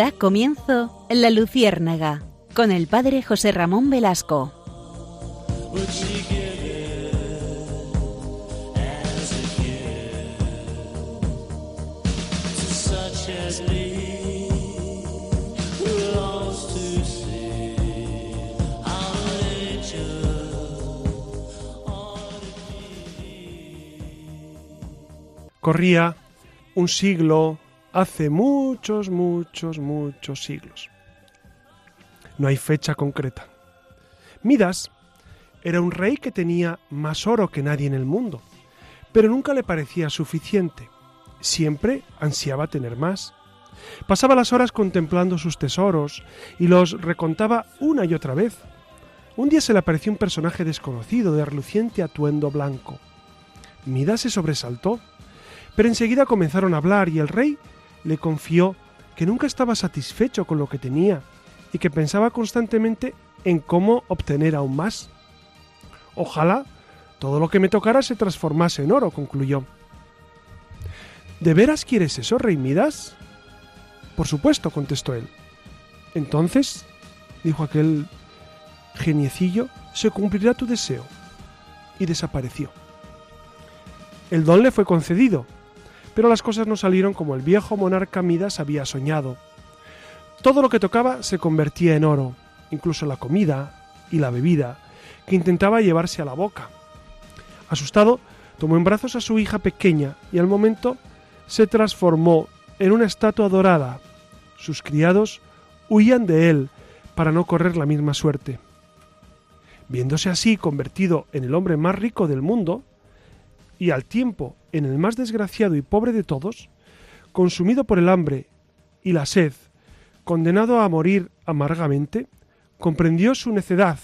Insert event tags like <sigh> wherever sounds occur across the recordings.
Da comienzo La Luciérnaga con el padre José Ramón Velasco. Corría un siglo hace muchos, muchos, muchos siglos. No hay fecha concreta. Midas era un rey que tenía más oro que nadie en el mundo, pero nunca le parecía suficiente. Siempre ansiaba tener más. Pasaba las horas contemplando sus tesoros y los recontaba una y otra vez. Un día se le apareció un personaje desconocido de reluciente atuendo blanco. Midas se sobresaltó pero enseguida comenzaron a hablar y el rey le confió que nunca estaba satisfecho con lo que tenía y que pensaba constantemente en cómo obtener aún más. Ojalá todo lo que me tocara se transformase en oro, concluyó. ¿De veras quieres eso, rey Midas? Por supuesto, contestó él. Entonces, dijo aquel geniecillo, se cumplirá tu deseo. Y desapareció. El don le fue concedido, pero las cosas no salieron como el viejo monarca Midas había soñado. Todo lo que tocaba se convertía en oro, incluso la comida y la bebida, que intentaba llevarse a la boca. Asustado, tomó en brazos a su hija pequeña y al momento se transformó en una estatua dorada. Sus criados huían de él para no correr la misma suerte. Viéndose así convertido en el hombre más rico del mundo, y al tiempo en el más desgraciado y pobre de todos, consumido por el hambre y la sed, condenado a morir amargamente, comprendió su necedad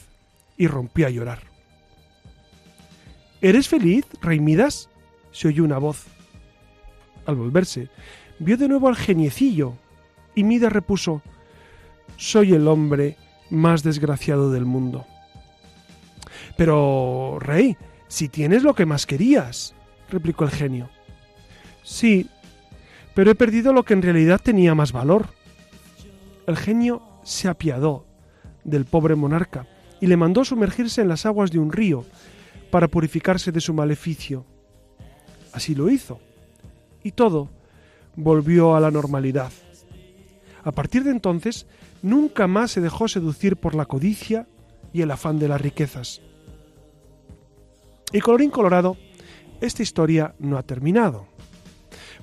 y rompió a llorar. ¿Eres feliz, rey Midas? se oyó una voz. Al volverse, vio de nuevo al geniecillo, y Midas repuso Soy el hombre más desgraciado del mundo. Pero, rey, si tienes lo que más querías, replicó el genio. Sí, pero he perdido lo que en realidad tenía más valor. El genio se apiadó del pobre monarca y le mandó sumergirse en las aguas de un río para purificarse de su maleficio. Así lo hizo, y todo volvió a la normalidad. A partir de entonces, nunca más se dejó seducir por la codicia y el afán de las riquezas. Y colorín colorado, esta historia no ha terminado.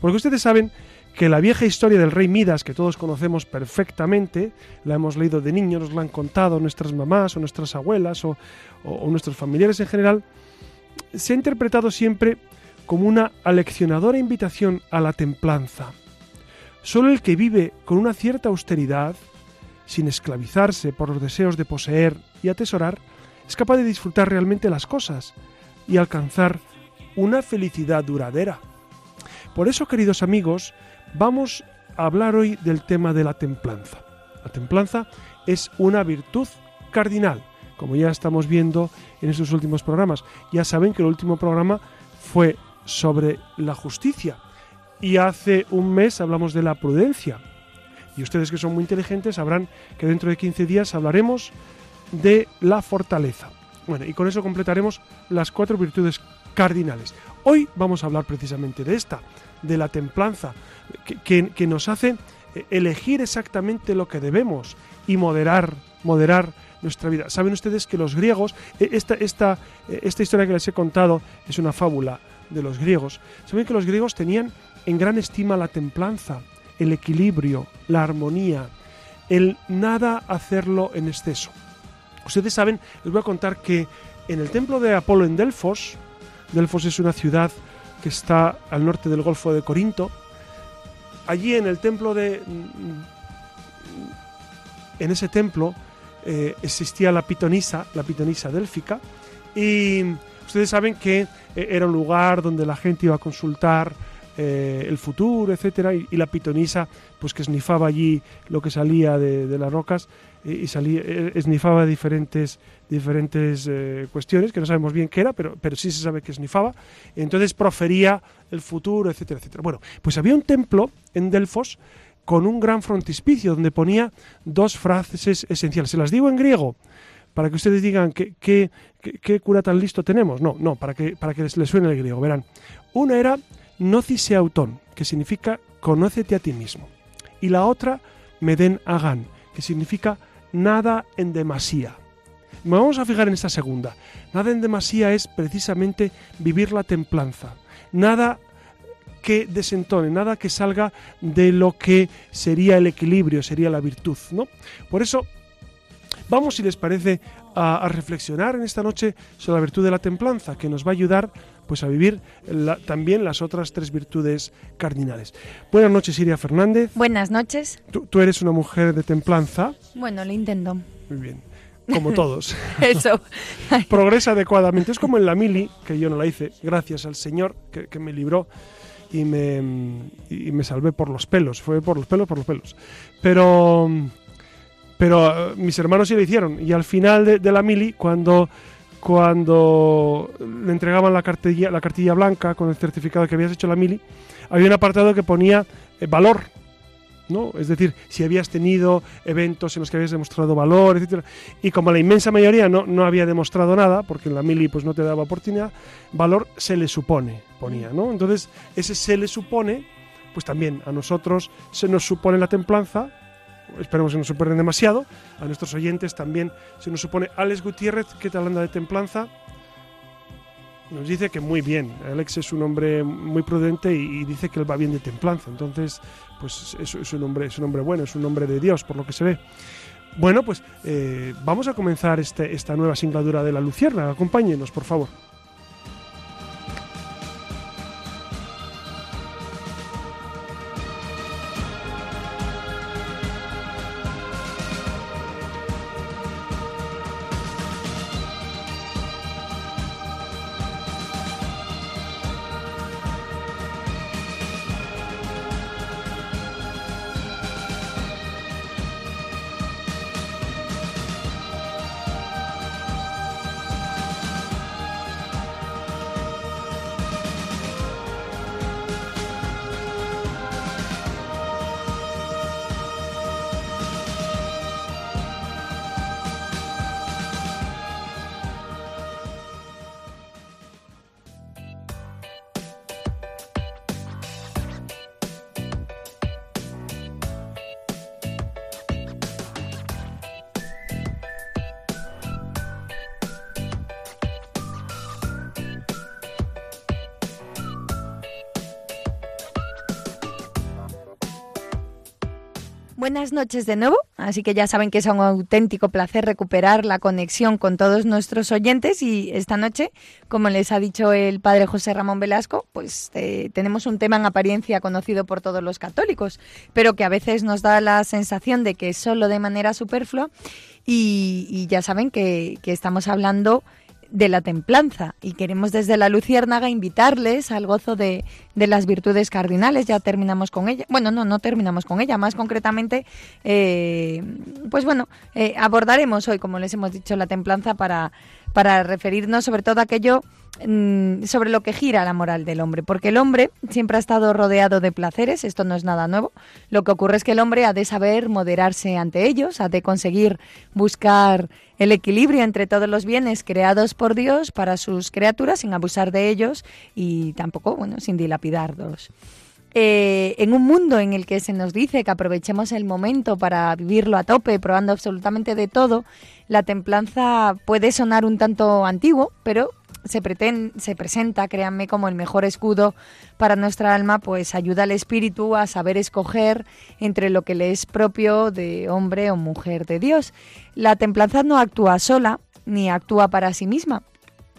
Porque ustedes saben que la vieja historia del rey Midas, que todos conocemos perfectamente, la hemos leído de niños, nos la han contado nuestras mamás o nuestras abuelas o, o nuestros familiares en general, se ha interpretado siempre como una aleccionadora invitación a la templanza. Solo el que vive con una cierta austeridad, sin esclavizarse por los deseos de poseer y atesorar, es capaz de disfrutar realmente las cosas y alcanzar una felicidad duradera. Por eso, queridos amigos, vamos a hablar hoy del tema de la templanza. La templanza es una virtud cardinal, como ya estamos viendo en estos últimos programas. Ya saben que el último programa fue sobre la justicia y hace un mes hablamos de la prudencia. Y ustedes que son muy inteligentes sabrán que dentro de 15 días hablaremos de la fortaleza. Bueno, y con eso completaremos las cuatro virtudes cardinales. Hoy vamos a hablar precisamente de esta, de la templanza, que, nos hace eh, elegir exactamente lo que debemos y moderar, moderar nuestra vida. Saben ustedes que los griegos, eh, esta, esta, eh, esta historia que les he contado es una fábula de los griegos. Saben que los griegos tenían en gran estima la templanza, el equilibrio, la armonía, el nada hacerlo en exceso. Ustedes saben, les voy a contar que en el templo de Apolo en Delfos, Delfos es una ciudad que está al norte del Golfo de Corinto. Allí en el templo de... En ese templo eh, existía la pitonisa, la pitonisa délfica, y ustedes saben que eh, era un lugar donde la gente iba a consultar eh, el futuro, etcétera, y, la pitonisa, pues que esnifaba allí lo que salía de, las rocas y, salía, esnifaba diferentes diferentes eh, cuestiones que no sabemos bien qué era, pero, pero sí se sabe que snifaba. Entonces profería el futuro, etcétera, etcétera. Bueno, pues había un templo en Delfos con un gran frontispicio donde ponía dos frases esenciales. Se las digo en griego para que ustedes digan qué, qué, qué, cura tan listo tenemos. No, no, para que, para que les, suene el griego. Verán, una era nocise autón, que significa conócete a ti mismo. Y la otra, meden agan, que significa nada en demasía. Vamos a fijar en esta segunda. Nada en demasía es precisamente vivir la templanza. Nada que desentone, nada que salga de lo que sería el equilibrio, sería la virtud, ¿no? Por eso vamos, si les parece, a, reflexionar en esta noche sobre la virtud de la templanza, que nos va a ayudar pues a vivir también las otras tres virtudes cardinales. Buenas noches, Iria Fernández. Buenas noches. Tú, tú eres una mujer de templanza. Bueno, lo intento. Muy bien como todos. <laughs> Eso. <laughs> Progresa adecuadamente. Es como en la mili, que yo no la hice, gracias al Señor que, me libró y me, y me salvé por los pelos. Fue por los pelos, por los pelos. Pero, pero eh, mis hermanos sí lo hicieron. Y al final de, la mili, cuando, cuando le entregaban la cartilla, la cartilla blanca con el certificado que habías hecho la mili, había un apartado que ponía eh, valor ¿no? Es decir, si habías tenido eventos en los que habías demostrado valor, etcétera, y como la inmensa mayoría no, no había demostrado nada, porque en la mili pues no te daba oportunidad, valor se le supone, ponía, ¿no? Entonces, ese se le supone, pues también a nosotros se nos supone la templanza, esperemos que no supone demasiado, a nuestros oyentes también se nos supone Alex Gutiérrez, ¿qué tal anda de templanza? nos dice que muy bien. Alex es un hombre muy prudente y, dice que él va bien de templanza. Entonces, pues es, un hombre, es un hombre bueno, es un hombre de Dios, por lo que se ve. Bueno, pues eh, vamos a comenzar este, esta nueva singladura de la Lucierna. Acompáñenos, por favor. Buenas noches de nuevo, así que ya saben que es un auténtico placer recuperar la conexión con todos nuestros oyentes. Y esta noche, como les ha dicho el padre José Ramón Velasco, pues eh, tenemos un tema en apariencia conocido por todos los católicos, pero que a veces nos da la sensación de que es solo de manera superflua. Y, ya saben que, que estamos hablando de la templanza y queremos desde la Luciérnaga invitarles al gozo de, de, las virtudes cardinales. Ya terminamos con ella. Bueno, no, no terminamos con ella. Más concretamente, eh, pues bueno, eh, abordaremos hoy, como les hemos dicho, la templanza para, para referirnos sobre todo a aquello mm, sobre lo que gira la moral del hombre, porque el hombre siempre ha estado rodeado de placeres, esto no es nada nuevo, lo que ocurre es que el hombre ha de saber moderarse ante ellos, ha de conseguir buscar el equilibrio entre todos los bienes creados por Dios para sus criaturas sin abusar de ellos y tampoco, bueno, sin dilapidarlos. Eh, en un mundo en el que se nos dice que aprovechemos el momento para vivirlo a tope, probando absolutamente de todo, la templanza puede sonar un tanto antiguo, pero se, se presenta, créanme, como el mejor escudo para nuestra alma, pues ayuda al espíritu a saber escoger entre lo que le es propio de hombre o mujer de Dios. La templanza no actúa sola, ni actúa para sí misma,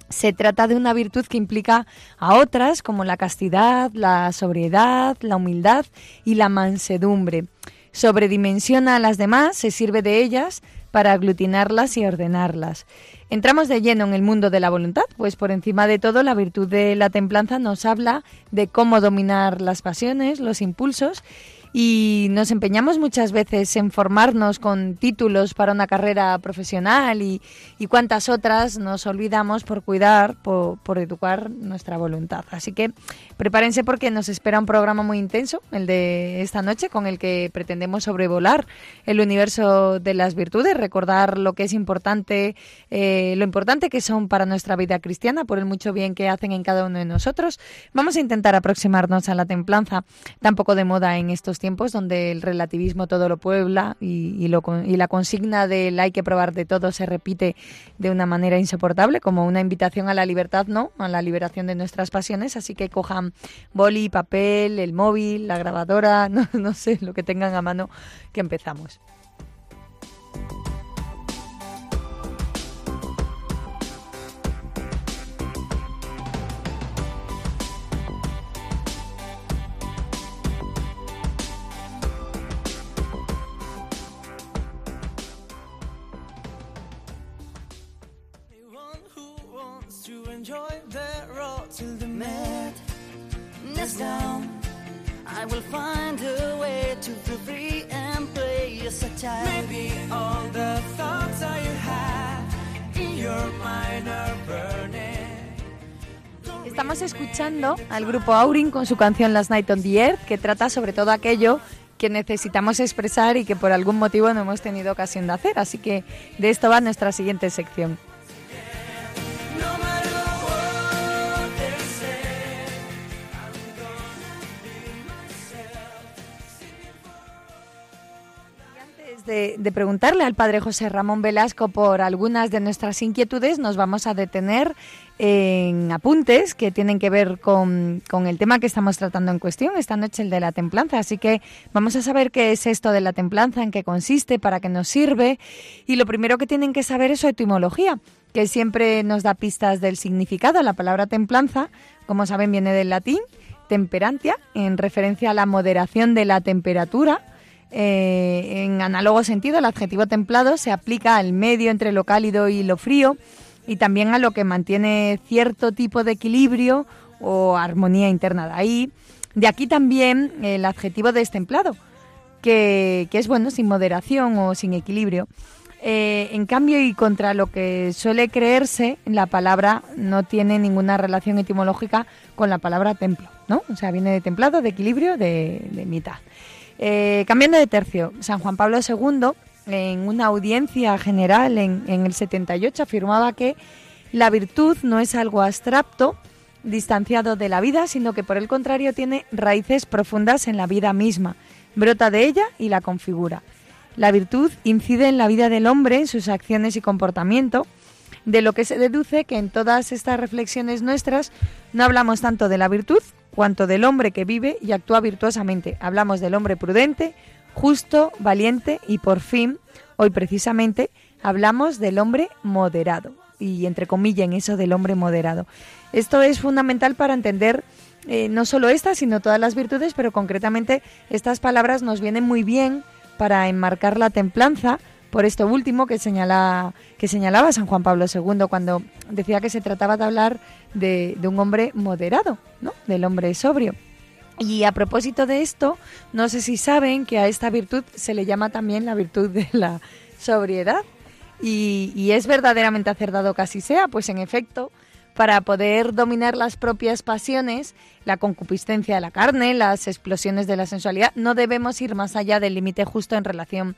se trata de una virtud que implica a otras como la castidad, la sobriedad, la humildad y la mansedumbre. Sobredimensiona a las demás, se sirve de ellas para aglutinarlas y ordenarlas. Entramos de lleno en el mundo de la voluntad, pues por encima de todo la virtud de la templanza nos habla de cómo dominar las pasiones, los impulsos y nos empeñamos muchas veces en formarnos con títulos para una carrera profesional y, y cuantas otras nos olvidamos por cuidar, por, por, educar nuestra voluntad. Así que prepárense porque nos espera un programa muy intenso, el de esta noche, con el que pretendemos sobrevolar el universo de las virtudes, recordar lo que es importante, eh, lo importante que son para nuestra vida cristiana, por el mucho bien que hacen en cada uno de nosotros. Vamos a intentar aproximarnos a la templanza, tampoco de moda en estos tiempos donde el relativismo todo lo puebla y, lo, y la consigna del hay que probar de todo se repite de una manera insoportable, como una invitación a la libertad, ¿no? A la liberación de nuestras pasiones. Así que boli, papel, el móvil, la grabadora, <laughs> no, no sé, lo que tengan a mano, que empezamos. Estamos escuchando al grupo Aurin con su canción Last Night on the Earth, que trata sobre todo aquello que necesitamos expresar y que por algún motivo no hemos tenido ocasión de hacer. Así que de esto va nuestra siguiente sección. De, preguntarle al padre José Ramón Velasco por algunas de nuestras inquietudes, nos vamos a detener en apuntes que tienen que ver con, con, el tema que estamos tratando en cuestión esta noche, el de la templanza. Así que vamos a saber qué es esto de la templanza, en qué consiste, para qué nos sirve. Y lo primero que tienen que saber es su etimología, que siempre nos da pistas del significado. La palabra templanza, como saben, viene del latín temperantia, en referencia a la moderación de la temperatura eh, en análogo sentido, el adjetivo templado se aplica al medio entre lo cálido y lo frío y también a lo que mantiene cierto tipo de equilibrio o armonía interna. De ahí, de aquí también el adjetivo destemplado, que, es bueno sin moderación o sin equilibrio. Eh, en cambio, y contra lo que suele creerse, la palabra no tiene ninguna relación etimológica con la palabra templo, ¿no? O sea, viene de templado, de equilibrio, de, de mitad. Eh, cambiando de tercio, San Juan Pablo II, en una audiencia general en, en, el 78, afirmaba que la virtud no es algo abstracto, distanciado de la vida, sino que por el contrario tiene raíces profundas en la vida misma, brota de ella y la configura. La virtud incide en la vida del hombre, en sus acciones y comportamiento, de lo que se deduce que en todas estas reflexiones nuestras no hablamos tanto de la virtud cuanto del hombre que vive y actúa virtuosamente. Hablamos del hombre prudente, justo, valiente y por fin, hoy precisamente, hablamos del hombre moderado. Y entre comillas en eso del hombre moderado. Esto es fundamental para entender eh, no solo estas, sino todas las virtudes, pero concretamente estas palabras nos vienen muy bien para enmarcar la templanza, por esto último que, señala, que señalaba San Juan Pablo II cuando decía que se trataba de hablar de, un hombre moderado, ¿no? del hombre sobrio. Y a propósito de esto, no sé si saben que a esta virtud se le llama también la virtud de la sobriedad. Y, y es verdaderamente acertado que así sea, pues en efecto, para poder dominar las propias pasiones, la concupiscencia de la carne, las explosiones de la sensualidad, no debemos ir más allá del límite justo en relación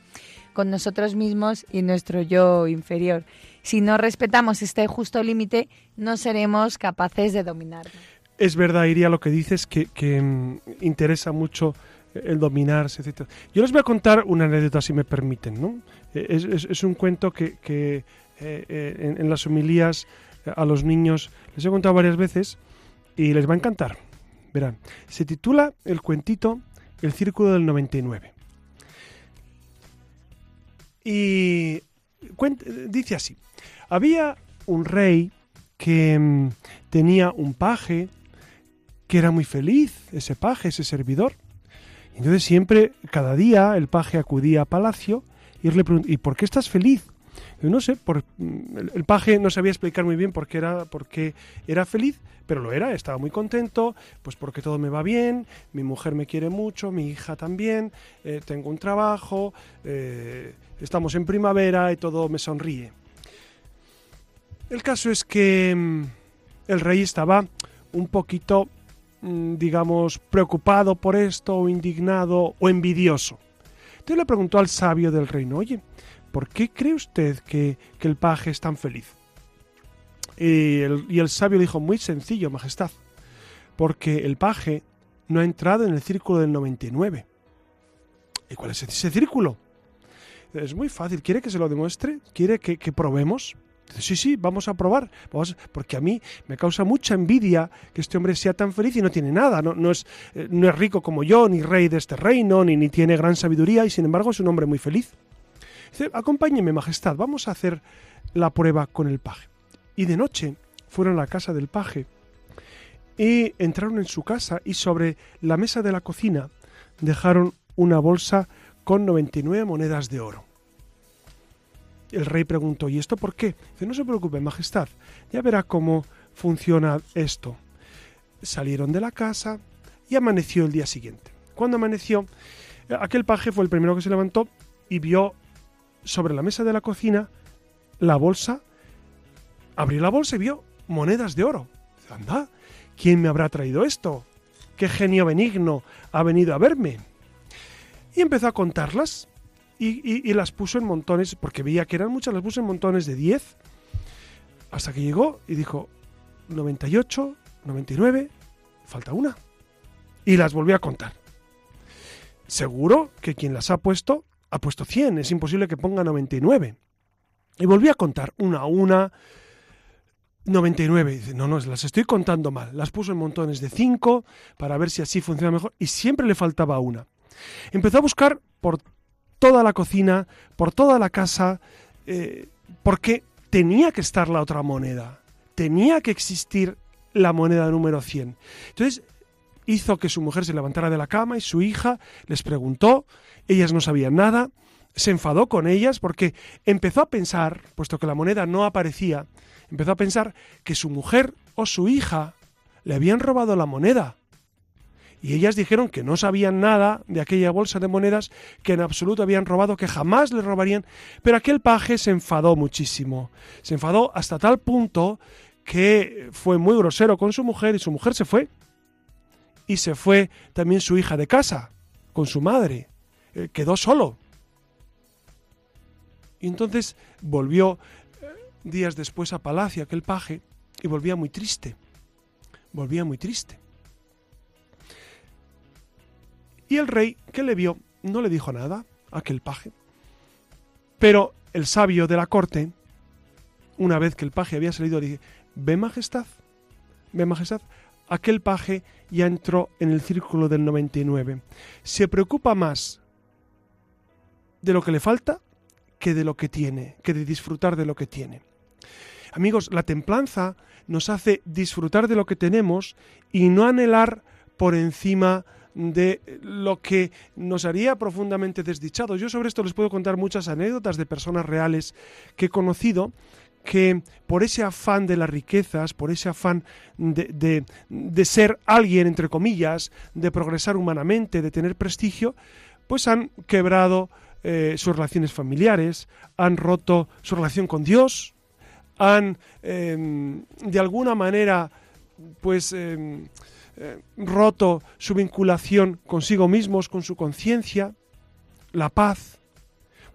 con nosotros mismos y nuestro yo inferior. Si no respetamos este justo límite, no seremos capaces de dominarlo. Es verdad, Iría, lo que dices, que, mm, interesa mucho el dominarse, etc. Yo les voy a contar una anécdota, si me permiten. ¿no? Eh, es, un cuento que, eh, eh, en, las homilías a los niños les he contado varias veces y les va a encantar. Verán, se titula el cuentito El Círculo del 99. Y dice así, había un rey que mm, tenía un paje que era muy feliz, ese paje, ese servidor. Entonces siempre, cada día, el paje acudía a palacio y le preguntaba, ¿y por qué estás feliz? No sé, por, mm, el, paje no sabía explicar muy bien por qué, era, por qué era feliz, pero lo era, estaba muy contento, pues porque todo me va bien, mi mujer me quiere mucho, mi hija también, eh, tengo un trabajo, eh, estamos en primavera y todo me sonríe. El caso es que mm, el rey estaba un poquito, mm, digamos, preocupado por esto, o indignado, o envidioso. Entonces le preguntó al sabio del reino, oye, ¿por qué cree usted que, el paje es tan feliz? Y el, sabio le dijo, muy sencillo, Majestad, porque el paje no ha entrado en el círculo del 99. ¿Y cuál es ese círculo? Es muy fácil. ¿Quiere que se lo demuestre? ¿Quiere que, que probemos? sí, sí, vamos a probar, porque a mí me causa mucha envidia que este hombre sea tan feliz y no tiene nada, no, es, eh, no es rico como yo, ni rey de este reino, ni, ni tiene gran sabiduría, y sin embargo es un hombre muy feliz. Dice, acompáñeme, Majestad, vamos a hacer la prueba con el paje. Y de noche fueron a la casa del paje y entraron en su casa y sobre la mesa de la cocina dejaron una bolsa con 99 monedas de oro. El rey preguntó, ¿y esto por qué? Dice, no se preocupe, Majestad, ya verá cómo funciona esto. Salieron de la casa y amaneció el día siguiente. Cuando amaneció, aquel paje fue el primero que se levantó y vio sobre la mesa de la cocina la bolsa. Abrió la bolsa y vio monedas de oro. Anda, ¿quién me habrá traído esto? ¿Qué genio benigno ha venido a verme? Y empezó a contarlas y, las puso en montones, porque veía que eran muchas, las puso en montones de 10, hasta que llegó y dijo 98, 99, falta una. Y las volvió a contar. Seguro que quien las ha puesto ha puesto 100, es imposible que ponga 99. Y volvió a contar una a una, 99. Y dice, no, no, las estoy contando mal. Las puso en montones de 5 para ver si así funciona mejor y siempre le faltaba una. Empezó a buscar por toda la cocina, por toda la casa, eh, porque tenía que estar la otra moneda, tenía que existir la moneda número 100. Entonces hizo que su mujer se levantara de la cama y su hija les preguntó, ellas no sabían nada, se enfadó con ellas porque empezó a pensar, puesto que la moneda no aparecía, empezó a pensar que su mujer o su hija le habían robado la moneda y ellas dijeron que no sabían nada de aquella bolsa de monedas, que en absoluto habían robado, que jamás le robarían, pero aquel paje se enfadó muchísimo. Se enfadó hasta tal punto que fue muy grosero con su mujer y su mujer se fue. Y se fue también su hija de casa, con su madre. Eh, quedó solo. Y entonces volvió eh, días después a Palacio aquel paje y volvía muy triste. Volvía muy triste. Y el rey, que le vio, no le dijo nada a aquel paje. Pero el sabio de la corte, una vez que el paje había salido, dije, ve majestad, ve majestad, aquel paje ya entró en el círculo del 99. Se preocupa más de lo que le falta que de lo que tiene, que de disfrutar de lo que tiene. Amigos, la templanza nos hace disfrutar de lo que tenemos y no anhelar por encima de lo que nos haría profundamente desdichados. Yo sobre esto les puedo contar muchas anécdotas de personas reales que he conocido que por ese afán de las riquezas, por ese afán de, de, ser alguien, entre comillas, de progresar humanamente, de tener prestigio, pues han quebrado eh, sus relaciones familiares, han roto su relación con Dios, han em, de alguna manera pues em, eh, roto su vinculación consigo mismos, con su conciencia, la paz.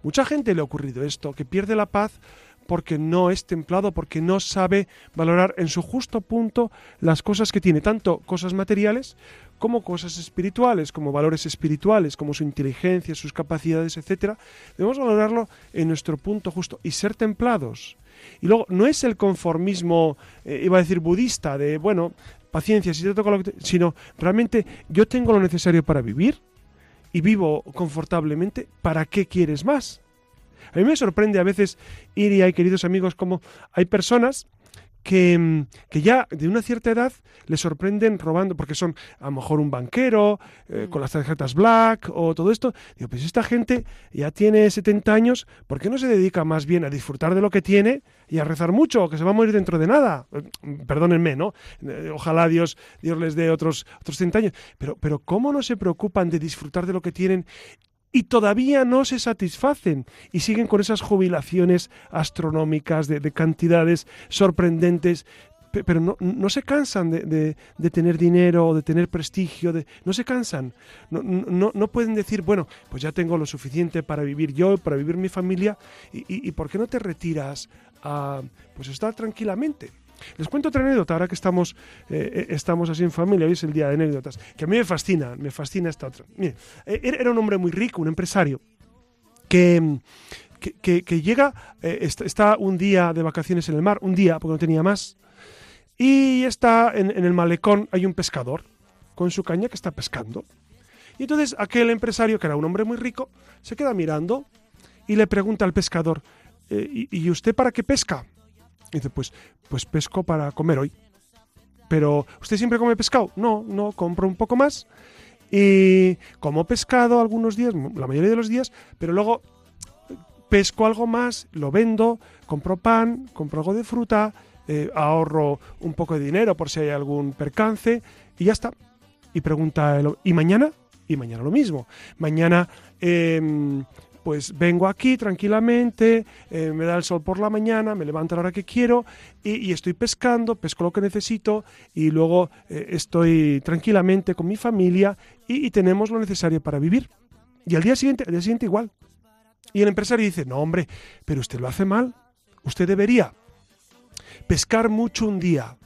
Mucha gente le ha ocurrido esto, que pierde la paz porque no es templado, porque no sabe valorar en su justo punto las cosas que tiene, tanto cosas materiales como cosas espirituales, como valores espirituales, como su inteligencia, sus capacidades, etcétera. Debemos valorarlo en nuestro punto justo y ser templados. Y luego no es el conformismo, eh, iba a decir budista, de bueno, paciencia, si te toca lo que sino realmente yo tengo lo necesario para vivir y vivo confortablemente, ¿para qué quieres más? A mí me sorprende a veces ir y hay queridos amigos como hay personas que, mm, que, ya de una cierta edad le sorprenden robando, porque son a lo mejor un banquero, eh, con las tarjetas black o todo esto. Digo, pues esta gente ya tiene 70 años, ¿por qué no se dedica más bien a disfrutar de lo que tiene y a rezar mucho, que se va a morir dentro de nada? Eh, perdónenme, ¿no? Eh, ojalá Dios, Dios les dé otros, otros 30 años. Pero, pero ¿cómo no se preocupan de disfrutar de lo que tienen y todavía no se satisfacen y siguen con esas jubilaciones astronómicas de, cantidades sorprendentes pero no, no, se cansan de, de, tener dinero de tener prestigio, de, no se cansan, no, no, no, pueden decir, bueno, pues ya tengo lo suficiente para vivir yo, para vivir mi familia, y, y, ¿por qué no te retiras a pues estar tranquilamente? Les cuento otra anécdota, ahora que estamos, eh, eh, estamos así en familia, hoy es el día de anécdotas, que a mí me fascina, me fascina esta otra. Eh, era un hombre muy rico, un empresario, que, que, llega, está, un día de vacaciones en el mar, un día, porque no tenía más, y está en, en el malecón, hay un pescador con su caña que está pescando. Y entonces aquel empresario, que era un hombre muy rico, se queda mirando y le pregunta al pescador, ¿y usted para qué pesca? Dice, pues, pues pesco para comer hoy. Pero, ¿usted siempre come pescado? No, no, compro un poco más. Y como pescado algunos días, la mayoría de los días, pero luego pesco algo más, lo vendo, compro pan, compro algo de fruta, eh, ahorro un poco de dinero por si hay algún percance y ya está. Y pregunta, ¿y mañana? Y mañana lo mismo. Mañana em, pues vengo aquí tranquilamente, eh, me da el sol por la mañana, me levanto a la hora que quiero y, estoy pescando, pesco lo que necesito y luego eh, estoy tranquilamente con mi familia y, tenemos lo necesario para vivir. Y al día siguiente, al día siguiente igual. Y el empresario dice, no hombre, pero usted lo hace mal. Usted debería pescar mucho un día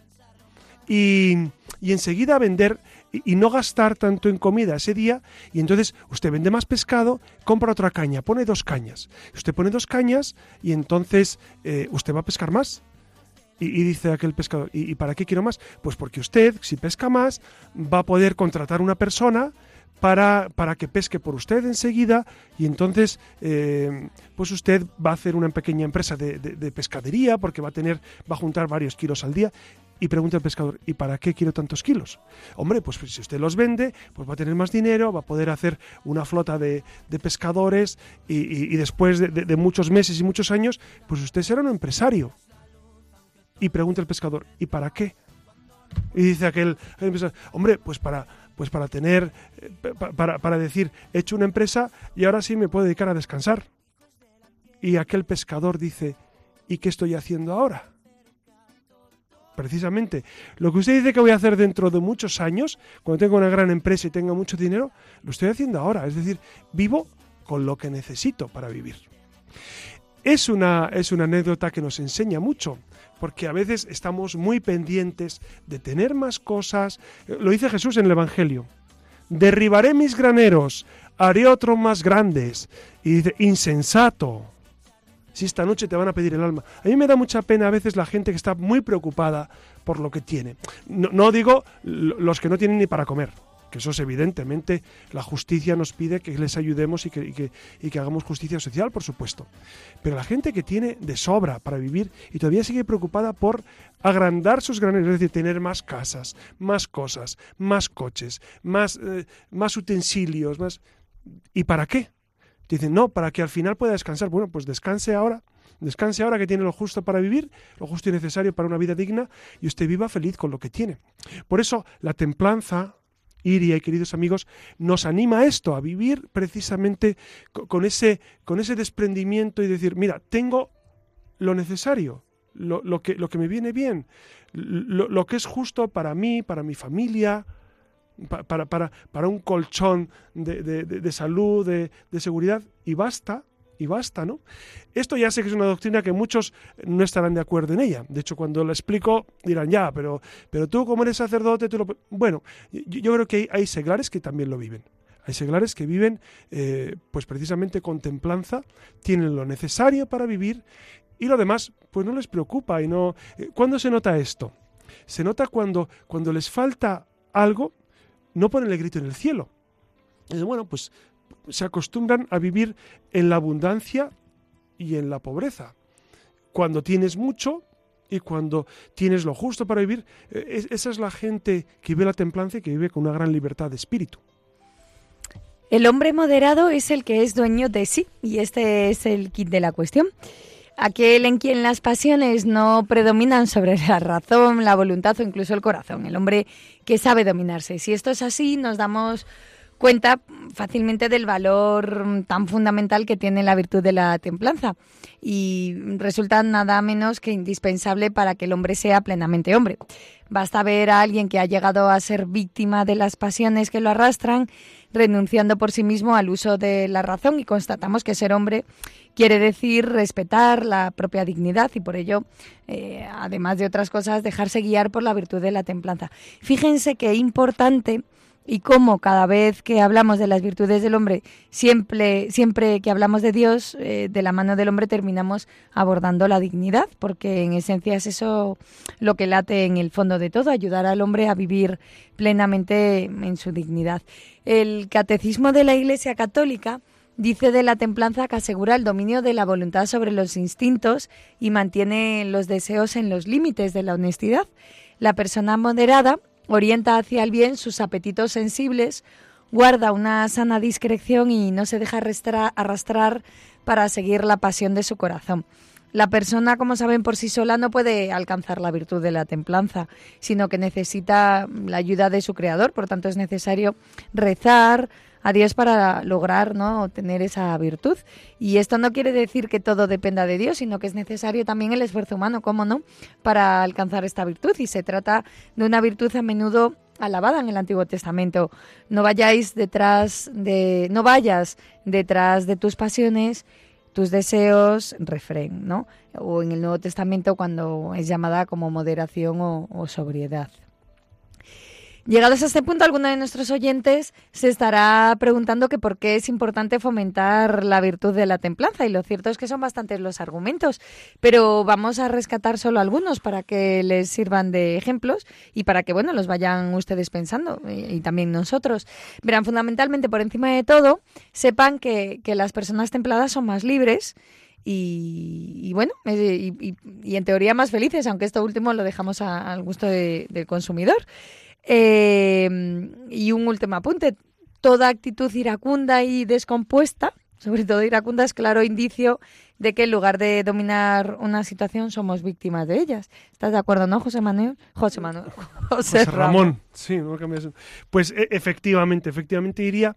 y, y enseguida vender y, no gastar tanto en comida ese día y entonces usted vende más pescado, compra otra caña, pone dos cañas. Usted pone dos cañas y entonces eh, usted va a pescar más. Y, dice aquel pescador, ¿y, para qué quiero más? Pues porque usted, si pesca más, va a poder contratar una persona para, para, que pesque por usted enseguida y entonces eh, pues usted va a hacer una pequeña empresa de, de, pescadería porque va a tener va a juntar varios kilos al día y pregunta el pescador, ¿y para qué quiero tantos kilos? Hombre, pues si usted los vende, pues va a tener más dinero, va a poder hacer una flota de, pescadores y, después de, muchos meses y muchos años, pues usted será un empresario. Y pregunta el pescador, ¿y para qué? Y dice aquel, hombre, pues para, pues para tener, eh, para, para decir, he hecho una empresa y ahora sí me puedo dedicar a descansar. Y aquel pescador dice, ¿y qué estoy haciendo ahora? Precisamente lo que usted dice que voy a hacer dentro de muchos años, cuando tenga una gran empresa y tenga mucho dinero, lo estoy haciendo ahora. Es decir, vivo con lo que necesito para vivir. Es una, es una anécdota que nos enseña mucho, porque a veces estamos muy pendientes de tener más cosas. Lo dice Jesús en el Evangelio. Derribaré mis graneros, haré otros más grandes. Y dice, insensato si esta noche te van a pedir el alma. A mí me da mucha pena a veces la gente que está muy preocupada por lo que tiene. No, digo los que no tienen ni para comer, que eso es evidentemente, la justicia nos pide que les ayudemos y que, hagamos justicia social, por supuesto. Pero la gente que tiene de sobra para vivir y todavía sigue preocupada por agrandar sus graneros, es decir, tener más casas, más cosas, más coches, más, eh, más utensilios, más... ¿Y para qué? Dicen, no, para que al final pueda descansar. Bueno, pues descanse ahora. Descanse ahora que tiene lo justo para vivir, lo justo y necesario para una vida digna, y usted viva feliz con lo que tiene. Por eso la templanza, Iria y queridos amigos, nos anima a esto, a vivir precisamente con ese, con ese desprendimiento y decir, mira, tengo lo necesario, lo, que, lo que me viene bien, lo, lo, que es justo para mí, para mi familia, para, para, para un colchón de, de, salud, de, seguridad, y basta, y basta, ¿no? Esto ya sé que es una doctrina que muchos no estarán de acuerdo en ella. De hecho, cuando la explico, dirán, ya, pero, pero tú como eres sacerdote, tú lo... Bueno, yo, creo que hay, seglares que también lo viven. Hay seglares que viven, eh, pues precisamente con templanza, tienen lo necesario para vivir y lo demás, pues no les preocupa y no... Eh, ¿Cuándo se nota esto? Se nota cuando, cuando les falta algo no ponen el grito en el cielo. bueno, pues se acostumbran a vivir en la abundancia y en la pobreza. Cuando tienes mucho, y cuando tienes lo justo para vivir, eh, esa es la gente que vive la templanza y que vive con una gran libertad de espíritu. El hombre moderado es el que es dueño de sí, y este es el kit de la cuestión. Aquel en quien las pasiones no predominan sobre la razón, la voluntad o incluso el corazón. El hombre que sabe dominarse. Si esto es así, nos damos cuenta fácilmente del valor tan fundamental que tiene la virtud de la templanza y resulta nada menos que indispensable para que el hombre sea plenamente hombre. Basta ver a alguien que ha llegado a ser víctima de las pasiones que lo arrastran, renunciando por sí mismo al uso de la razón y constatamos que ser hombre quiere decir respetar la propia dignidad y por ello, eh, además de otras cosas, dejarse guiar por la virtud de la templanza. Fíjense qué importante y cómo cada vez que hablamos de las virtudes del hombre, siempre, siempre que hablamos de Dios, eh, de la mano del hombre terminamos abordando la dignidad, porque en esencia es eso lo que late en el fondo de todo, ayudar al hombre a vivir plenamente en su dignidad. El catecismo de la Iglesia Católica dice de la templanza que asegura el dominio de la voluntad sobre los instintos y mantiene los deseos en los límites de la honestidad. La persona moderada orienta hacia el bien sus apetitos sensibles, guarda una sana discreción y no se deja arrastrar para seguir la pasión de su corazón. La persona, como saben, por sí sola no puede alcanzar la virtud de la templanza, sino que necesita la ayuda de su creador. Por tanto, es necesario rezar, a Dios para lograr ¿no? tener esa virtud. Y esto no quiere decir que todo dependa de Dios, sino que es necesario también el esfuerzo humano, ¿cómo no?, para alcanzar esta virtud. Y se trata de una virtud a menudo alabada en el Antiguo Testamento. No vayáis detrás de, no vayas detrás de tus pasiones, tus deseos, refrén, ¿no? O en el Nuevo Testamento cuando es llamada como moderación o sobriedad. Llegados a este punto, alguno de nuestros oyentes se estará preguntando que por qué es importante fomentar la virtud de la templanza y lo cierto es que son bastantes los argumentos, pero vamos a rescatar solo algunos para que les sirvan de ejemplos y para que bueno, los vayan ustedes pensando y, también nosotros. Verán, fundamentalmente por encima de todo, sepan que, las personas templadas son más libres y, bueno, eh, y, en teoría más felices, aunque esto último lo dejamos al gusto del consumidor. Eh, y un último apunte, toda actitud iracunda y descompuesta, sobre todo iracunda, es claro indicio de que en lugar de dominar una situación somos víctimas de ellas. ¿Estás de acuerdo, no, José Manuel? José Manuel. <laughs> José, Ramón. Sí, no cambias. Pues e, efectivamente, efectivamente iría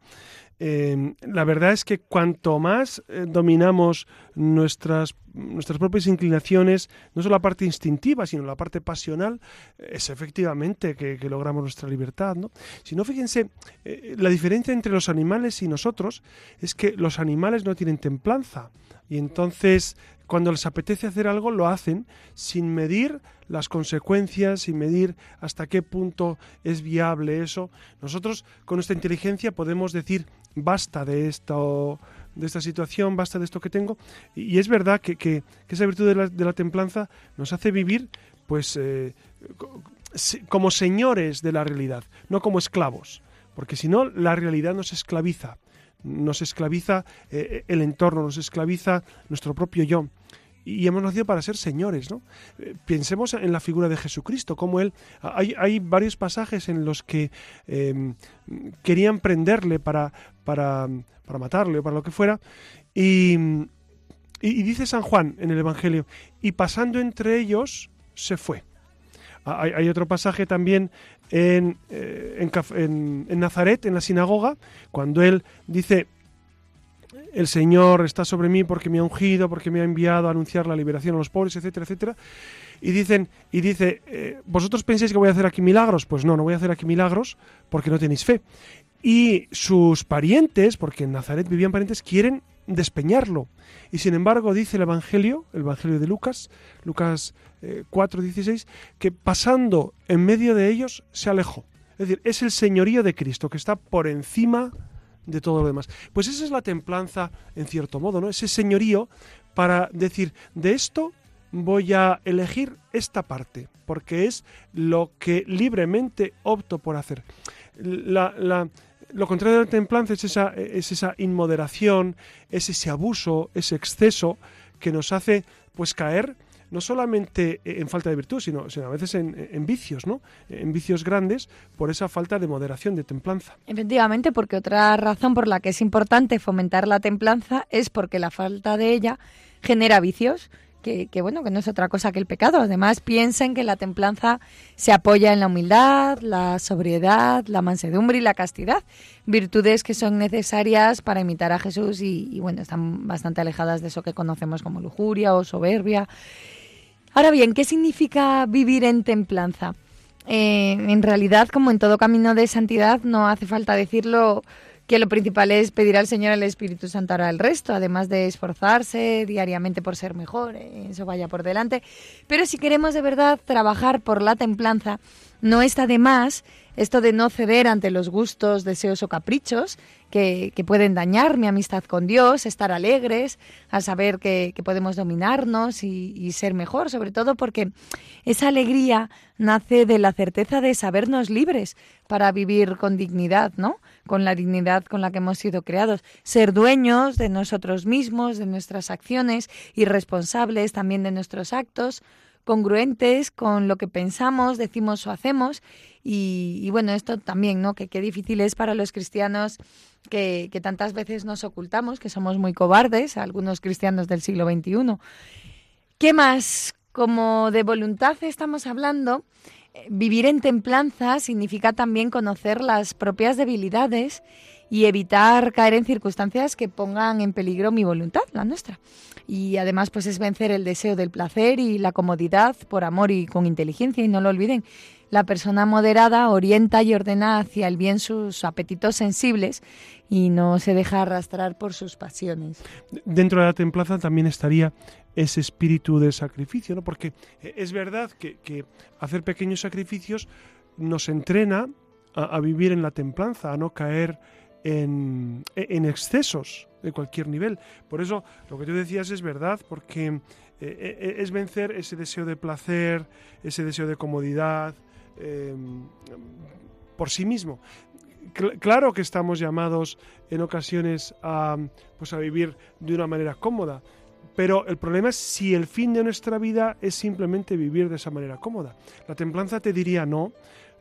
Em, la verdad es que cuanto más eh, dominamos nuestras, nuestras propias inclinaciones, no solo la parte instintiva, sino la parte pasional, es efectivamente que, logramos nuestra libertad. ¿no? Si no, fíjense, eh, la diferencia entre los animales y nosotros es que los animales no tienen templanza. Y entonces, cuando les apetece hacer algo, lo hacen sin medir las consecuencias, sin medir hasta qué punto es viable eso. Nosotros, con nuestra inteligencia, podemos decir, basta de esto de esta situación, basta de esto que tengo. Y, es verdad que, esa virtud de la, templanza nos hace vivir, pues, eh, como señores de la realidad, no como esclavos. Porque si no, la realidad nos esclaviza nos esclaviza eh, el entorno, nos esclaviza nuestro propio yo. Y hemos nacido para ser señores, ¿no? Eh, pensemos en la figura de Jesucristo, como él. Hay, hay varios pasajes en los que em, querían prenderle para, para, para matarle o para lo que fuera. Y, dice San Juan en el Evangelio, y pasando entre ellos, se fue. Hay, hay, otro pasaje también en, eh, en, Nazaret, en la sinagoga, cuando él dice, el Señor está sobre mí porque me ha ungido, porque me ha enviado a anunciar la liberación a los pobres, etcétera, etcétera. Y dicen, y dice, eh, ¿vosotros pensáis que voy a hacer aquí milagros? Pues no, no voy a hacer aquí milagros porque no tenéis fe. Y sus parientes, porque en Nazaret vivían parientes, quieren despeñarlo. Y sin embargo dice el Evangelio, el Evangelio de Lucas, Lucas 4:16, eh, que pasando en medio de ellos se alejó. Es decir, es el señorío de Cristo que está por encima de todo lo demás. Pues esa es la templanza, en cierto modo, ¿no? Ese señorío para decir, de esto voy a elegir esta parte, porque es lo que libremente opto por hacer. La, lo contrario de la templanza es esa, es esa inmoderación, es ese abuso, ese exceso que nos hace pues caer no solamente en falta de virtud, sino, sino a veces en, en, vicios, ¿no? En vicios grandes por esa falta de moderación, de templanza. Efectivamente, porque otra razón por la que es importante fomentar la templanza es porque la falta de ella genera vicios que, bueno, que no es otra cosa que el pecado. Además, piensen que la templanza se apoya en la humildad, la sobriedad, la mansedumbre y la castidad, virtudes que son necesarias para imitar a Jesús y, bueno, están bastante alejadas de eso que conocemos como lujuria o soberbia. Ahora bien, ¿qué significa vivir en templanza? Eh, en realidad, como en todo camino de santidad, no hace falta decirlo que lo principal es pedir al Señor el Espíritu Santo para el resto, además de esforzarse diariamente por ser mejor, eh, eso vaya por delante. Pero si queremos de verdad trabajar por la templanza, no está de más esto de no ceder ante los gustos, deseos o caprichos que, pueden dañar mi amistad con Dios, estar alegres, a saber que, podemos dominarnos y, ser mejor, sobre todo porque esa alegría nace de la certeza de sabernos libres para vivir con dignidad, ¿no? Con la dignidad con la que hemos sido creados, ser dueños de nosotros mismos, de nuestras acciones y responsables también de nuestros actos congruentes con lo que pensamos, decimos o hacemos. Y, bueno, esto también, ¿no? Que qué difícil es para los cristianos que, que, tantas veces nos ocultamos, que somos muy cobardes, algunos cristianos del siglo XXI. ¿Qué más? Como de voluntad estamos hablando, vivir en templanza significa también conocer las propias debilidades y evitar caer en circunstancias que pongan en peligro mi voluntad, la nuestra. Y además pues es vencer el deseo del placer y la comodidad por amor y con inteligencia y no lo olviden. La persona moderada orienta y ordena hacia el bien sus apetitos sensibles y no se deja arrastrar por sus pasiones. Dentro de la templanza también estaría ese espíritu de sacrificio, ¿no? Porque es verdad que, hacer pequeños sacrificios nos entrena a, vivir en la templanza, a no caer en, excesos de cualquier nivel. Por eso lo que tú decías es verdad, porque eh, eh, es vencer ese deseo de placer, ese deseo de comodidad em, por sí mismo. claro que estamos llamados en ocasiones a, pues a vivir de una manera cómoda, pero el problema es si el fin de nuestra vida es simplemente vivir de esa manera cómoda. La templanza te diría no,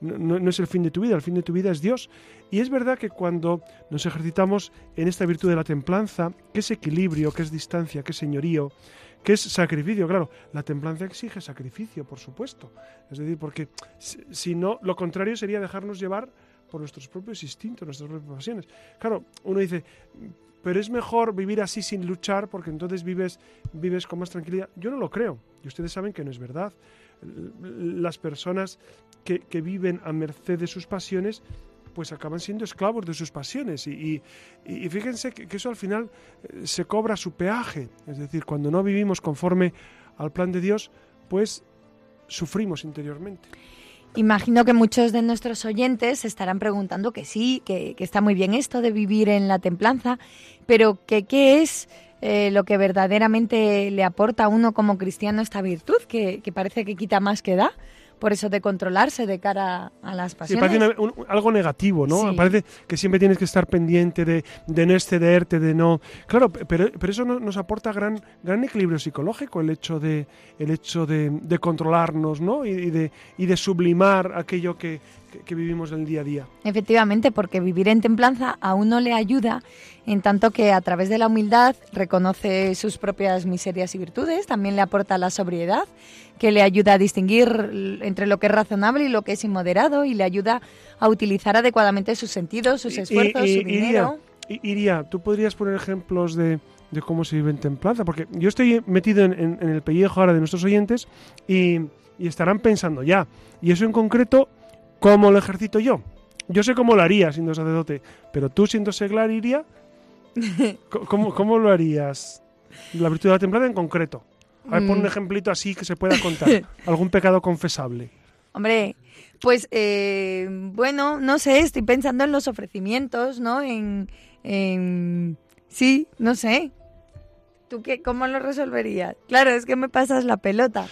no, es el fin de tu vida, el fin de tu vida es Dios. Y es verdad que cuando nos ejercitamos en esta virtud de la templanza, que es equilibrio, que es distancia, que es señorío, que es sacrificio, claro, la templanza exige sacrificio, por supuesto. Es decir, porque si no, lo contrario sería dejarnos llevar por nuestros propios instintos, nuestras propias pasiones. Claro, uno dice, pero es mejor vivir así sin luchar porque entonces vives, vives con más tranquilidad. Yo no lo creo. Y ustedes saben que no es verdad. Las personas que, viven a merced de sus pasiones, pues acaban siendo esclavos de sus pasiones. Y, fíjense que, eso al final eh, se cobra su peaje. Es decir, cuando no vivimos conforme al plan de Dios, pues sufrimos interiormente. Imagino que muchos de nuestros oyentes se estarán preguntando que sí, que, está muy bien esto de vivir en la templanza, pero que qué es eh, lo que verdaderamente le aporta a uno como cristiano esta virtud, que, que parece que quita más que da por eso de controlarse de cara a las pasiones. Sí, parece algo negativo, ¿no? Parece que siempre tienes que estar pendiente de, de no excederte, de no... Claro, pero, pero eso nos aporta gran, gran equilibrio psicológico, el hecho de, el hecho de, de controlarnos, ¿no? Y, de, y de sublimar aquello que, que, vivimos en el día a día. Efectivamente, porque vivir en templanza a uno le ayuda en tanto que a través de la humildad reconoce sus propias miserias y virtudes, también le aporta la sobriedad, que le ayuda a distinguir entre lo que es razonable y lo que es inmoderado y le ayuda a utilizar adecuadamente sus sentidos, sus esfuerzos, su dinero. Iría, ¿tú podrías poner ejemplos de, cómo se vive en templanza? Porque yo estoy metido en, el pellejo ahora de nuestros oyentes y, y estarán pensando ya, y eso en concreto ¿Cómo lo ejercito yo? Yo sé cómo lo haría siendo sacerdote, pero tú siendo seglar iría. <laughs> ¿Cómo, ¿Cómo, lo harías? La virtud de la templada en concreto. A ver, pon un mm. ejemplito así que se pueda contar. <laughs> ¿Algún pecado confesable? Hombre, pues eh, bueno, no sé, estoy pensando en los ofrecimientos, ¿no? En, en... Sí, no sé. ¿Tú qué, cómo lo resolverías? Claro, es que me pasas la pelota.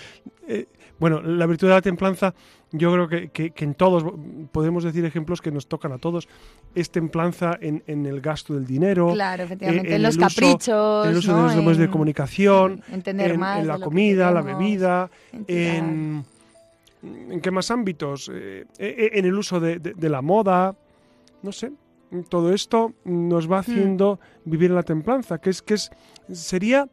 eh, bueno, la virtud de la templanza, yo creo que, en todos, podemos decir ejemplos que nos tocan a todos, es templanza en, el gasto del dinero, claro, efectivamente, en, los caprichos, en el uso de los medios de comunicación, en, la comida, la bebida, en, en qué más ámbitos, eh, eh, en el uso de, la moda, no sé, todo esto nos va hmm. haciendo vivir en la templanza, que es que es sería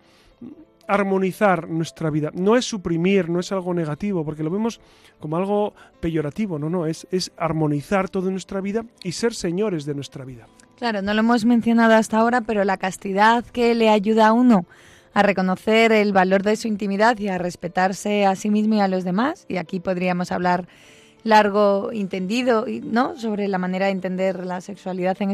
armonizar nuestra vida. No es suprimir, no es algo negativo, porque lo vemos como algo peyorativo, no, no, es, es armonizar toda nuestra vida y ser señores de nuestra vida. Claro, no lo hemos mencionado hasta ahora, pero la castidad que le ayuda a uno a reconocer el valor de su intimidad y a respetarse a sí mismo y a los demás, y aquí podríamos hablar largo entendido ¿no? sobre la manera de entender la sexualidad en,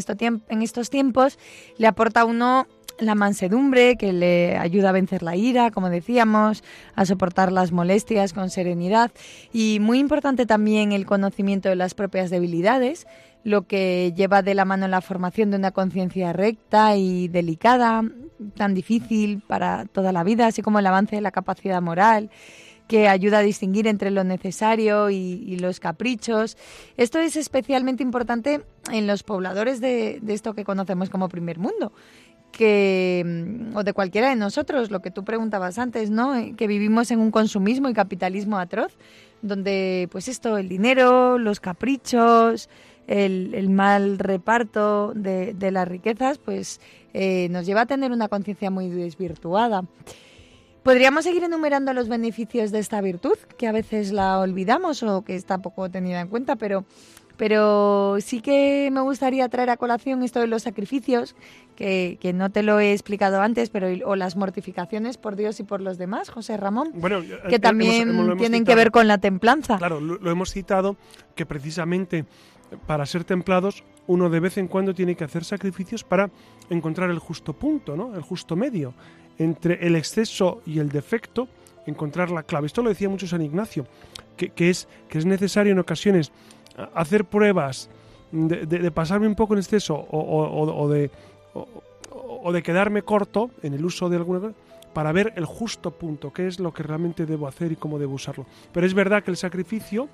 en estos tiempos, le aporta a uno la mansedumbre que le ayuda a vencer la ira, como decíamos, a soportar las molestias con serenidad y muy importante también el conocimiento de las propias debilidades, lo que lleva de la mano la formación de una conciencia recta y delicada, tan difícil para toda la vida, así como el avance de la capacidad moral que ayuda a distinguir entre lo necesario y, los caprichos. Esto es especialmente importante en los pobladores de, esto que conocemos como primer mundo, que mm, o de cualquiera de nosotros, lo que tú preguntabas antes, ¿no? Eh, que vivimos en un consumismo y capitalismo atroz, donde pues esto, el dinero, los caprichos, el, mal reparto de, las riquezas, pues eh, nos lleva a tener una conciencia muy desvirtuada. Podríamos seguir enumerando los beneficios de esta virtud, que a veces la olvidamos o que está poco tenida en cuenta, pero pero sí que me gustaría traer a colación esto de los sacrificios, que, no te lo he explicado antes, pero o las mortificaciones por Dios y por los demás, José Ramón, bueno, que también tienen que ver con la templanza. Claro, lo, hemos citado que precisamente para ser templados uno de vez en cuando tiene que hacer sacrificios para encontrar el justo punto, ¿no? el justo medio entre el exceso y el defecto, encontrar la clave. Esto lo decía mucho San Ignacio, que, que es, que es necesario en ocasiones hacer pruebas de, pasarme un poco en exceso o, de, o, de quedarme corto en el uso de alguna cosa para ver el justo punto, qué es lo que realmente debo hacer y cómo debo usarlo. Pero es verdad que el sacrificio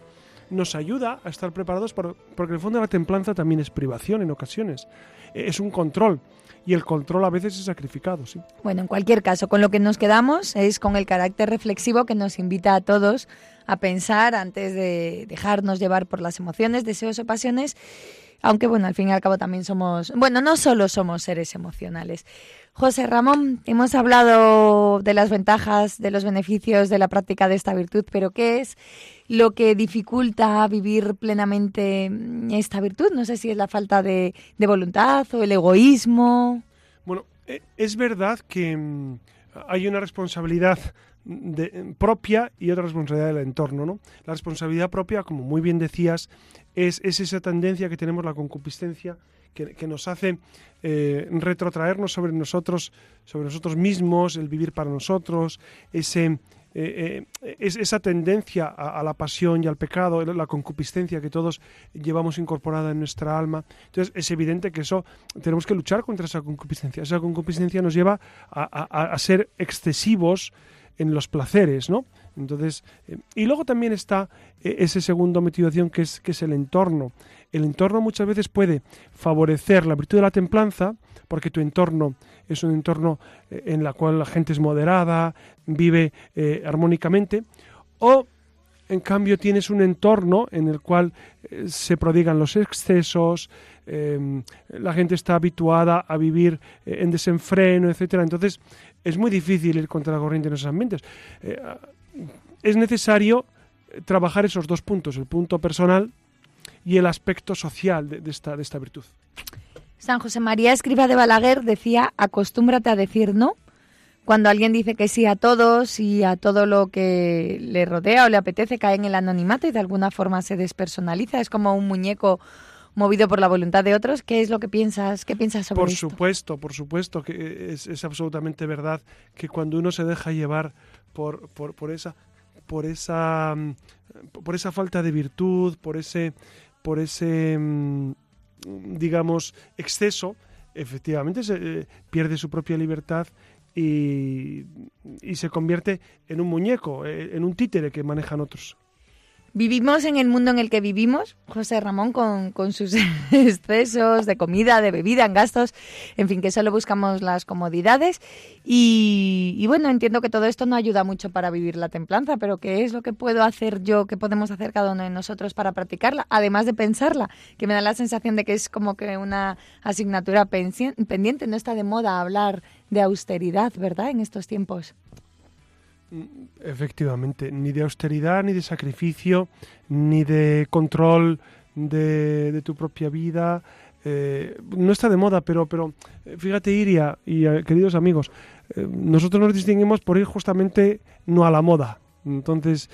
nos ayuda a estar preparados porque el fondo la templanza también es privación en ocasiones, es un control y el control a veces es sacrificado, sí. Bueno, en cualquier caso, con lo que nos quedamos es con el carácter reflexivo que nos invita a todos a pensar antes de dejarnos llevar por las emociones, deseos o pasiones, aunque bueno, al fin y al cabo también somos, bueno, no solo somos seres emocionales. José Ramón, hemos hablado de las ventajas, de los beneficios de la práctica de esta virtud, pero ¿qué es lo que dificulta vivir plenamente esta virtud? No sé si es la falta de, voluntad o el egoísmo. Bueno, e, es verdad que mm, hay una responsabilidad propia y otra responsabilidad del entorno. ¿no? La responsabilidad propia, como muy bien decías, es, esa tendencia que tenemos, la concupiscencia, que, nos hace eh, retrotraernos sobre nosotros, sobre nosotros mismos, el vivir para nosotros, ese, eh, eh, esa tendencia a, la pasión y al pecado, la concupiscencia que todos llevamos incorporada en nuestra alma. Entonces es evidente que eso tenemos que luchar contra esa concupiscencia. Esa concupiscencia nos lleva a ser excesivos en los placeres, ¿no? Entonces, y luego también está ese segundo motivación que es, que es el entorno. El entorno muchas veces puede favorecer la virtud de la templanza, porque tu entorno es un entorno eh, en el cual la gente es moderada, vive armónicamente, o en cambio tienes un entorno en el cual se prodigan los excesos, la gente está habituada a vivir en desenfreno, etcétera. Entonces, es muy difícil ir contra la corriente en esos ambientes. Eh, es necesario trabajar esos dos puntos, el punto personal y el aspecto social de, esta, de esta virtud. San José María Escriba de Balaguer decía, acostúmbrate a decir no. Cuando alguien dice que sí a todos y a todo lo que le rodea o le apetece, cae en el anonimato y de alguna forma se despersonaliza. Es como un muñeco movido por la voluntad de otros. ¿Qué es lo que piensas? ¿Qué piensas sobre por esto? Por supuesto, por supuesto que es, absolutamente verdad que cuando uno se deja llevar por, por, esa por esa mm, por esa falta de virtud, por ese por ese mm, digamos exceso, efectivamente se eh, pierde su propia libertad y, y se convierte en un muñeco, eh, en un títere que manejan otros. Vivimos en el mundo en el que vivimos, José Ramón, con, con, sus <laughs> excesos de comida, de bebida, en gastos, en fin, que solo buscamos las comodidades. Y, y, bueno, entiendo que todo esto no ayuda mucho para vivir la templanza, pero ¿qué es lo que puedo hacer yo, qué podemos hacer cada uno de nosotros para practicarla? Además de pensarla, que me da la sensación de que es como que una asignatura pendiente, no está de moda hablar de austeridad, ¿verdad? En estos tiempos. Efectivamente, ni de austeridad, ni de sacrificio, ni de control de, de tu propia vida. Eh, no está de moda, pero, pero eh, fíjate, Iria y eh, queridos amigos, nosotros nos distinguimos por ir justamente no a la moda. Entonces,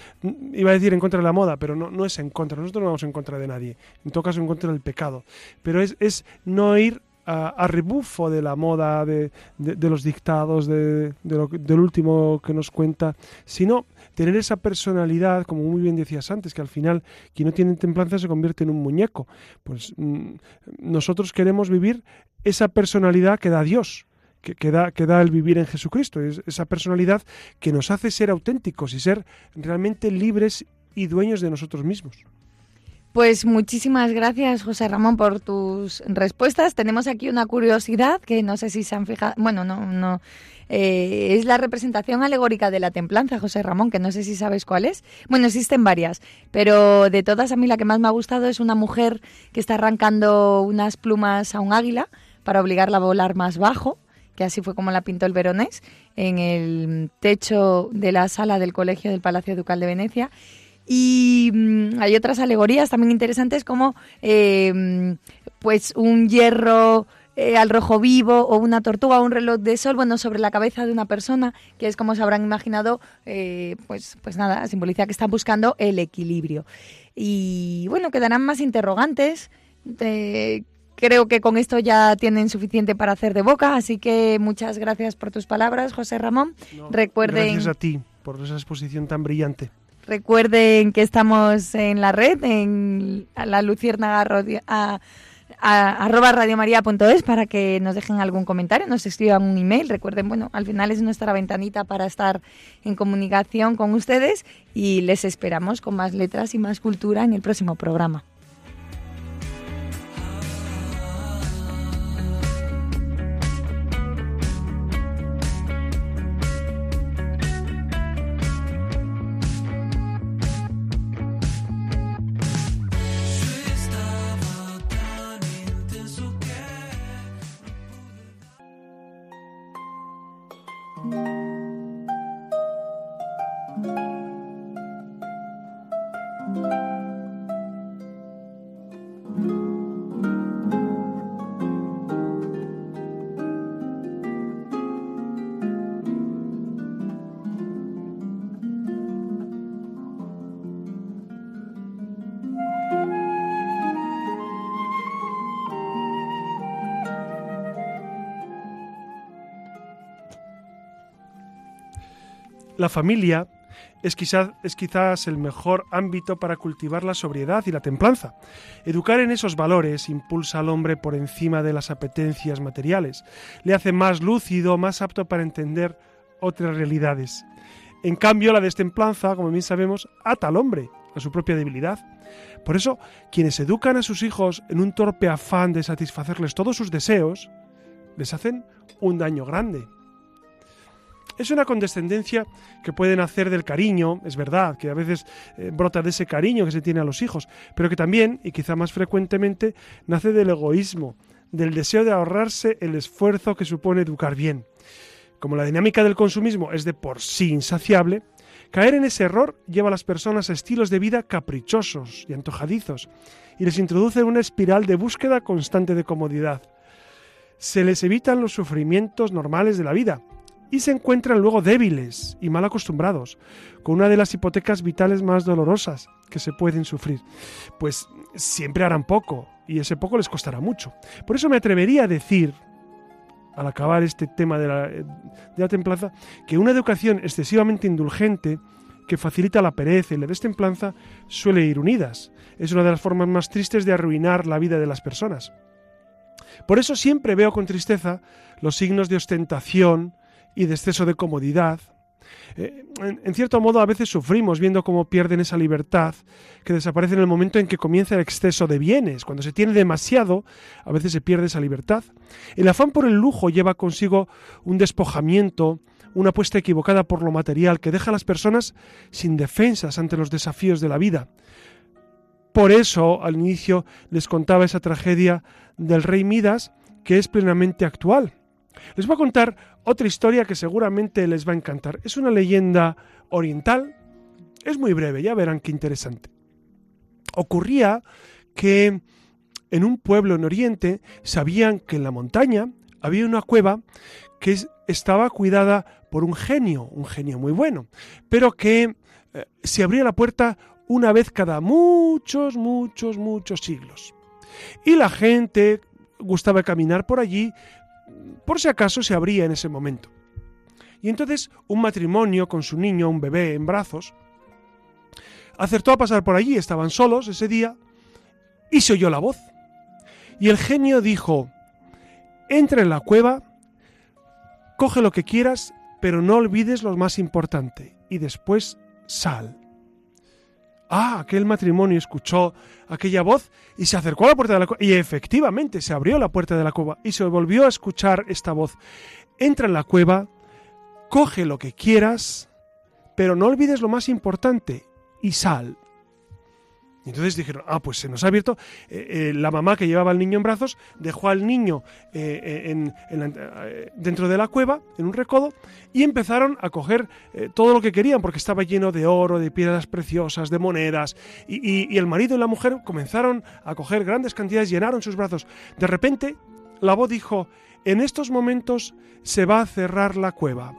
iba a decir en contra de la moda, pero no, no es en contra. Nosotros no vamos en contra de nadie. En todo caso, en contra del pecado. Pero es, es no ir a, rebufo de la moda, de, de, los dictados, de, lo, del último que nos cuenta, sino tener esa personalidad, como muy bien decías antes, que al final quien no tiene templanza se convierte en un muñeco. Pues mmm, nosotros queremos vivir esa personalidad que da Dios, que, que, da, que da el vivir en Jesucristo, es esa personalidad que nos hace ser auténticos y ser realmente libres y dueños de nosotros mismos. Pues muchísimas gracias, José Ramón, por tus respuestas. Tenemos aquí una curiosidad que no sé si se han fijado. Bueno, no, no. Eh, es la representación alegórica de la templanza, José Ramón, que no sé si sabes cuál es. Bueno, existen varias, pero de todas a mí la que más me ha gustado es una mujer que está arrancando unas plumas a un águila para obligarla a volar más bajo que así fue como la pintó el Veronés, en el techo de la sala del Colegio del Palacio Ducal de Venecia. Y mmm, hay otras alegorías también interesantes como eh, pues un hierro eh, al rojo vivo o una tortuga o un reloj de sol, bueno, sobre la cabeza de una persona, que es como se habrán imaginado, eh, pues, pues nada, simboliza que están buscando el equilibrio. Y bueno, quedarán más interrogantes. De, creo que con esto ya tienen suficiente para hacer de boca, así que muchas gracias por tus palabras, José Ramón. No, Recuerden... Gracias a ti por esa exposición tan brillante. Recuerden que estamos en la red, en la Radio, a, a, arroba radiomaria.es para que nos dejen algún comentario, nos escriban un email. Recuerden, bueno, al final es nuestra ventanita para estar en comunicación con ustedes y les esperamos con más letras y más cultura en el próximo programa. La familia es quizás, es quizás, el mejor ámbito para cultivar la sobriedad y la templanza. Educar en esos valores impulsa al hombre por encima de las apetencias materiales, le hace más lúcido, más apto para entender otras realidades. En cambio, la destemplanza, como bien sabemos, ata al hombre a su propia debilidad. Por eso, quienes educan a sus hijos en un torpe afán de satisfacerles todos sus deseos, les hacen un daño grande. Es una condescendencia que pueden hacer del cariño, es verdad, que a veces eh, brota de ese cariño que se tiene a los hijos, pero que también, y quizá más frecuentemente, nace del egoísmo, del deseo de ahorrarse el esfuerzo que supone educar bien. Como la dinámica del consumismo es de por sí insaciable, caer en ese error lleva a las personas a estilos de vida caprichosos y antojadizos, y les introduce en una espiral de búsqueda constante de comodidad. Se les evitan los sufrimientos normales de la vida, y se encuentran luego débiles y mal acostumbrados, con una de las hipotecas vitales más dolorosas que se pueden sufrir. Pues siempre harán poco y ese poco les costará mucho. Por eso me atrevería a decir, al acabar este tema de la, de la templanza, que una educación excesivamente indulgente que facilita la pereza y la destemplanza suele ir unidas. Es una de las formas más tristes de arruinar la vida de las personas. Por eso siempre veo con tristeza los signos de ostentación, y de exceso de comodidad. Eh, en, cierto modo, a veces sufrimos viendo cómo pierden esa libertad que desaparece en el momento en que comienza el exceso de bienes. Cuando se tiene demasiado, a veces se pierde esa libertad. El afán por el lujo lleva consigo un despojamiento, una apuesta equivocada por lo material que deja a las personas sin defensas ante los desafíos de la vida. Por eso, al inicio les contaba esa tragedia del rey Midas, que es plenamente actual. Les voy a contar otra historia que seguramente les va a encantar. Es una leyenda oriental, es muy breve, ya verán qué interesante. Ocurría que en un pueblo en Oriente sabían que en la montaña había una cueva que estaba cuidada por un genio, un genio muy bueno, pero que eh, se abría la puerta una vez cada muchos, muchos, muchos siglos. Y la gente gustaba caminar por allí por si acaso se abría en ese momento. Y entonces un matrimonio con su niño, un bebé en brazos, acertó a pasar por allí, estaban solos ese día, y se oyó la voz. Y el genio dijo, entra en la cueva, coge lo que quieras, pero no olvides lo más importante, y después sal. Ah, aquel matrimonio escuchó aquella voz y se acercó a la puerta de la cueva. Y efectivamente se abrió la puerta de la cueva y se volvió a escuchar esta voz. Entra en la cueva, coge lo que quieras, pero no olvides lo más importante y sal. Y entonces dijeron, ah, pues se nos ha abierto. Eh, eh, la mamá que llevaba al niño en brazos dejó al niño eh, dentro de la cueva, en un recodo, y empezaron a coger todo lo que querían, porque estaba lleno de oro, de piedras preciosas, de monedas. Y, y el marido y la mujer comenzaron a coger grandes cantidades, llenaron sus brazos. De repente, la voz dijo, en estos momentos se va a cerrar la cueva.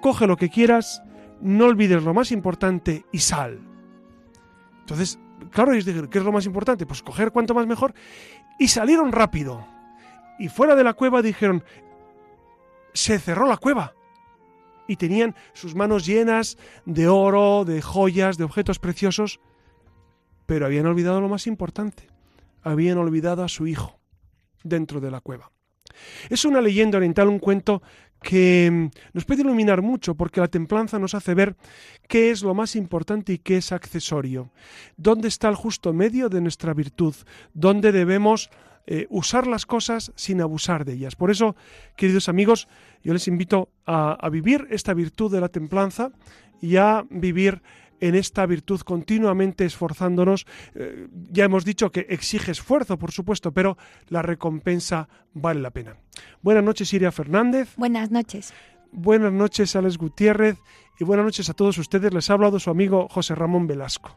Coge lo que quieras, no olvides lo más importante y sal. Entonces claro, ellos dijeron, ¿qué es lo más importante? Pues coger cuanto más mejor. Y salieron rápido. Y fuera de la cueva dijeron, se cerró la cueva. Y tenían sus manos llenas de oro, de joyas, de objetos preciosos. Pero habían olvidado lo más importante. Habían olvidado a su hijo dentro de la cueva. Es una leyenda oriental, un cuento que mm, nos puede iluminar mucho porque la templanza nos hace ver qué es lo más importante y qué es accesorio, dónde está el justo medio de nuestra virtud, dónde debemos eh, usar las cosas sin abusar de ellas. Por eso, queridos amigos, yo les invito a, a vivir esta virtud de la templanza y a vivir en esta virtud continuamente esforzándonos. Eh, ya hemos dicho que exige esfuerzo, por supuesto, pero la recompensa vale la pena. Buenas noches, Iria Fernández. Buenas noches. Buenas noches, Alex Gutiérrez. Y buenas noches a todos ustedes. Les ha hablado su amigo José Ramón Velasco.